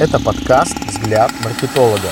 Это подкаст «Взгляд маркетолога».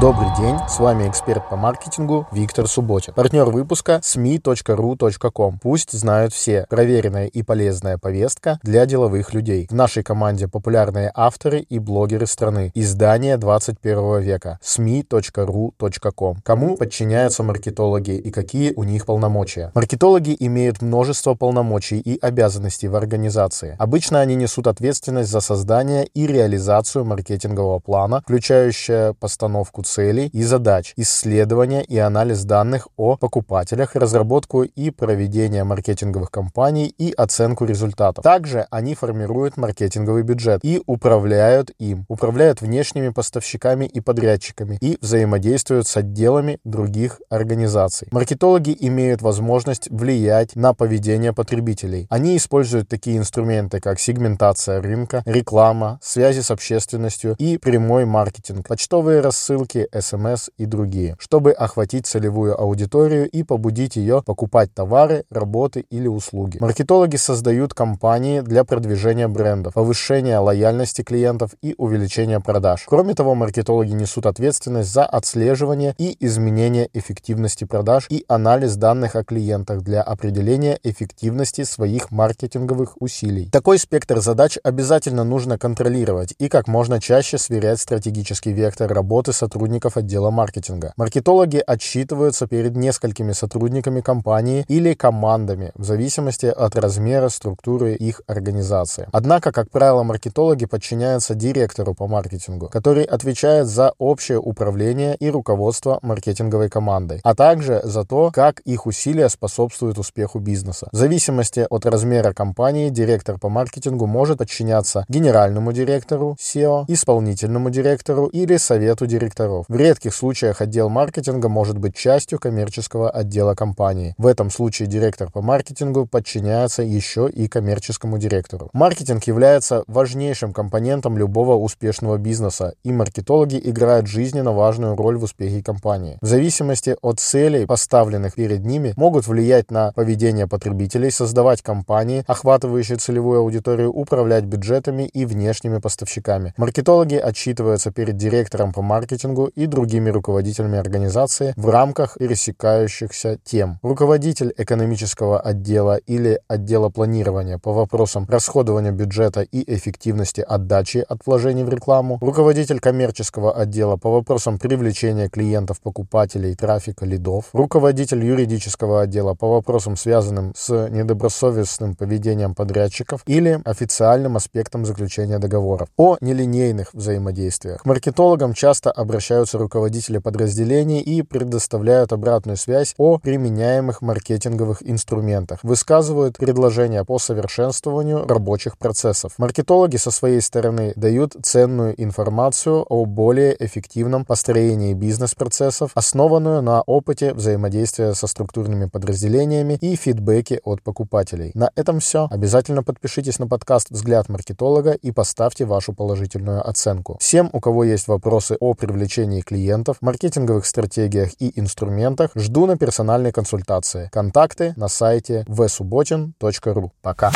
Добрый день, с вами эксперт по маркетингу Виктор Субботин. Партнер выпуска smi.ru.com. Пусть знают все. Проверенная и полезная повестка для деловых людей. В нашей команде популярные авторы и блогеры страны. Издание 21 века. smi.ru.com. Кому подчиняются маркетологи и какие у них полномочия? Маркетологи имеют множество полномочий и обязанностей в организации. Обычно они несут ответственность за создание и реализацию маркетингового плана, включающая постановку целей и задач, исследование и анализ данных о покупателях, разработку и проведение маркетинговых кампаний и оценку результатов. Также они формируют маркетинговый бюджет и управляют им, управляют внешними поставщиками и подрядчиками и взаимодействуют с отделами других организаций. Маркетологи имеют возможность влиять на поведение потребителей. Они используют такие инструменты, как сегментация рынка, реклама, связи с общественностью и прямой маркетинг, почтовые рассылки, ссылки, СМС и другие, чтобы охватить целевую аудиторию и побудить ее покупать товары, работы или услуги. Маркетологи создают кампании для продвижения брендов, повышения лояльности клиентов и увеличения продаж. Кроме того, маркетологи несут ответственность за отслеживание и изменение эффективности продаж и анализ данных о клиентах для определения эффективности своих маркетинговых усилий. Такой спектр задач обязательно нужно контролировать и как можно чаще сверять стратегический вектор работы сотрудников сотрудников отдела маркетинга. Маркетологи отчитываются перед несколькими сотрудниками компании или командами в зависимости от размера структуры их организации. Однако, как правило, маркетологи подчиняются директору по маркетингу, который отвечает за общее управление и руководство маркетинговой командой, а также за то, как их усилия способствуют успеху бизнеса. В зависимости от размера компании директор по маркетингу может подчиняться генеральному директору, SEO, исполнительному директору или совету директоров директоров. В редких случаях отдел маркетинга может быть частью коммерческого отдела компании. В этом случае директор по маркетингу подчиняется еще и коммерческому директору. Маркетинг является важнейшим компонентом любого успешного бизнеса, и маркетологи играют жизненно важную роль в успехе компании. В зависимости от целей, поставленных перед ними, могут влиять на поведение потребителей, создавать компании, охватывающие целевую аудиторию, управлять бюджетами и внешними поставщиками. Маркетологи отчитываются перед директором по маркетингу и другими руководителями организации в рамках пересекающихся тем. Руководитель экономического отдела или отдела планирования по вопросам расходования бюджета и эффективности отдачи от вложений в рекламу, руководитель коммерческого отдела по вопросам привлечения клиентов, покупателей, трафика, лидов, руководитель юридического отдела по вопросам, связанным с недобросовестным поведением подрядчиков или официальным аспектом заключения договоров. О нелинейных взаимодействиях. К маркетологам часто обращаются обращаются руководители подразделений и предоставляют обратную связь о применяемых маркетинговых инструментах, высказывают предложения по совершенствованию рабочих процессов. Маркетологи со своей стороны дают ценную информацию о более эффективном построении бизнес-процессов, основанную на опыте взаимодействия со структурными подразделениями и фидбэке от покупателей. На этом все. Обязательно подпишитесь на подкаст «Взгляд маркетолога» и поставьте вашу положительную оценку. Всем, у кого есть вопросы о привлечении привлечении клиентов, маркетинговых стратегиях и инструментах жду на персональной консультации. Контакты на сайте vsubotin.ru. Пока!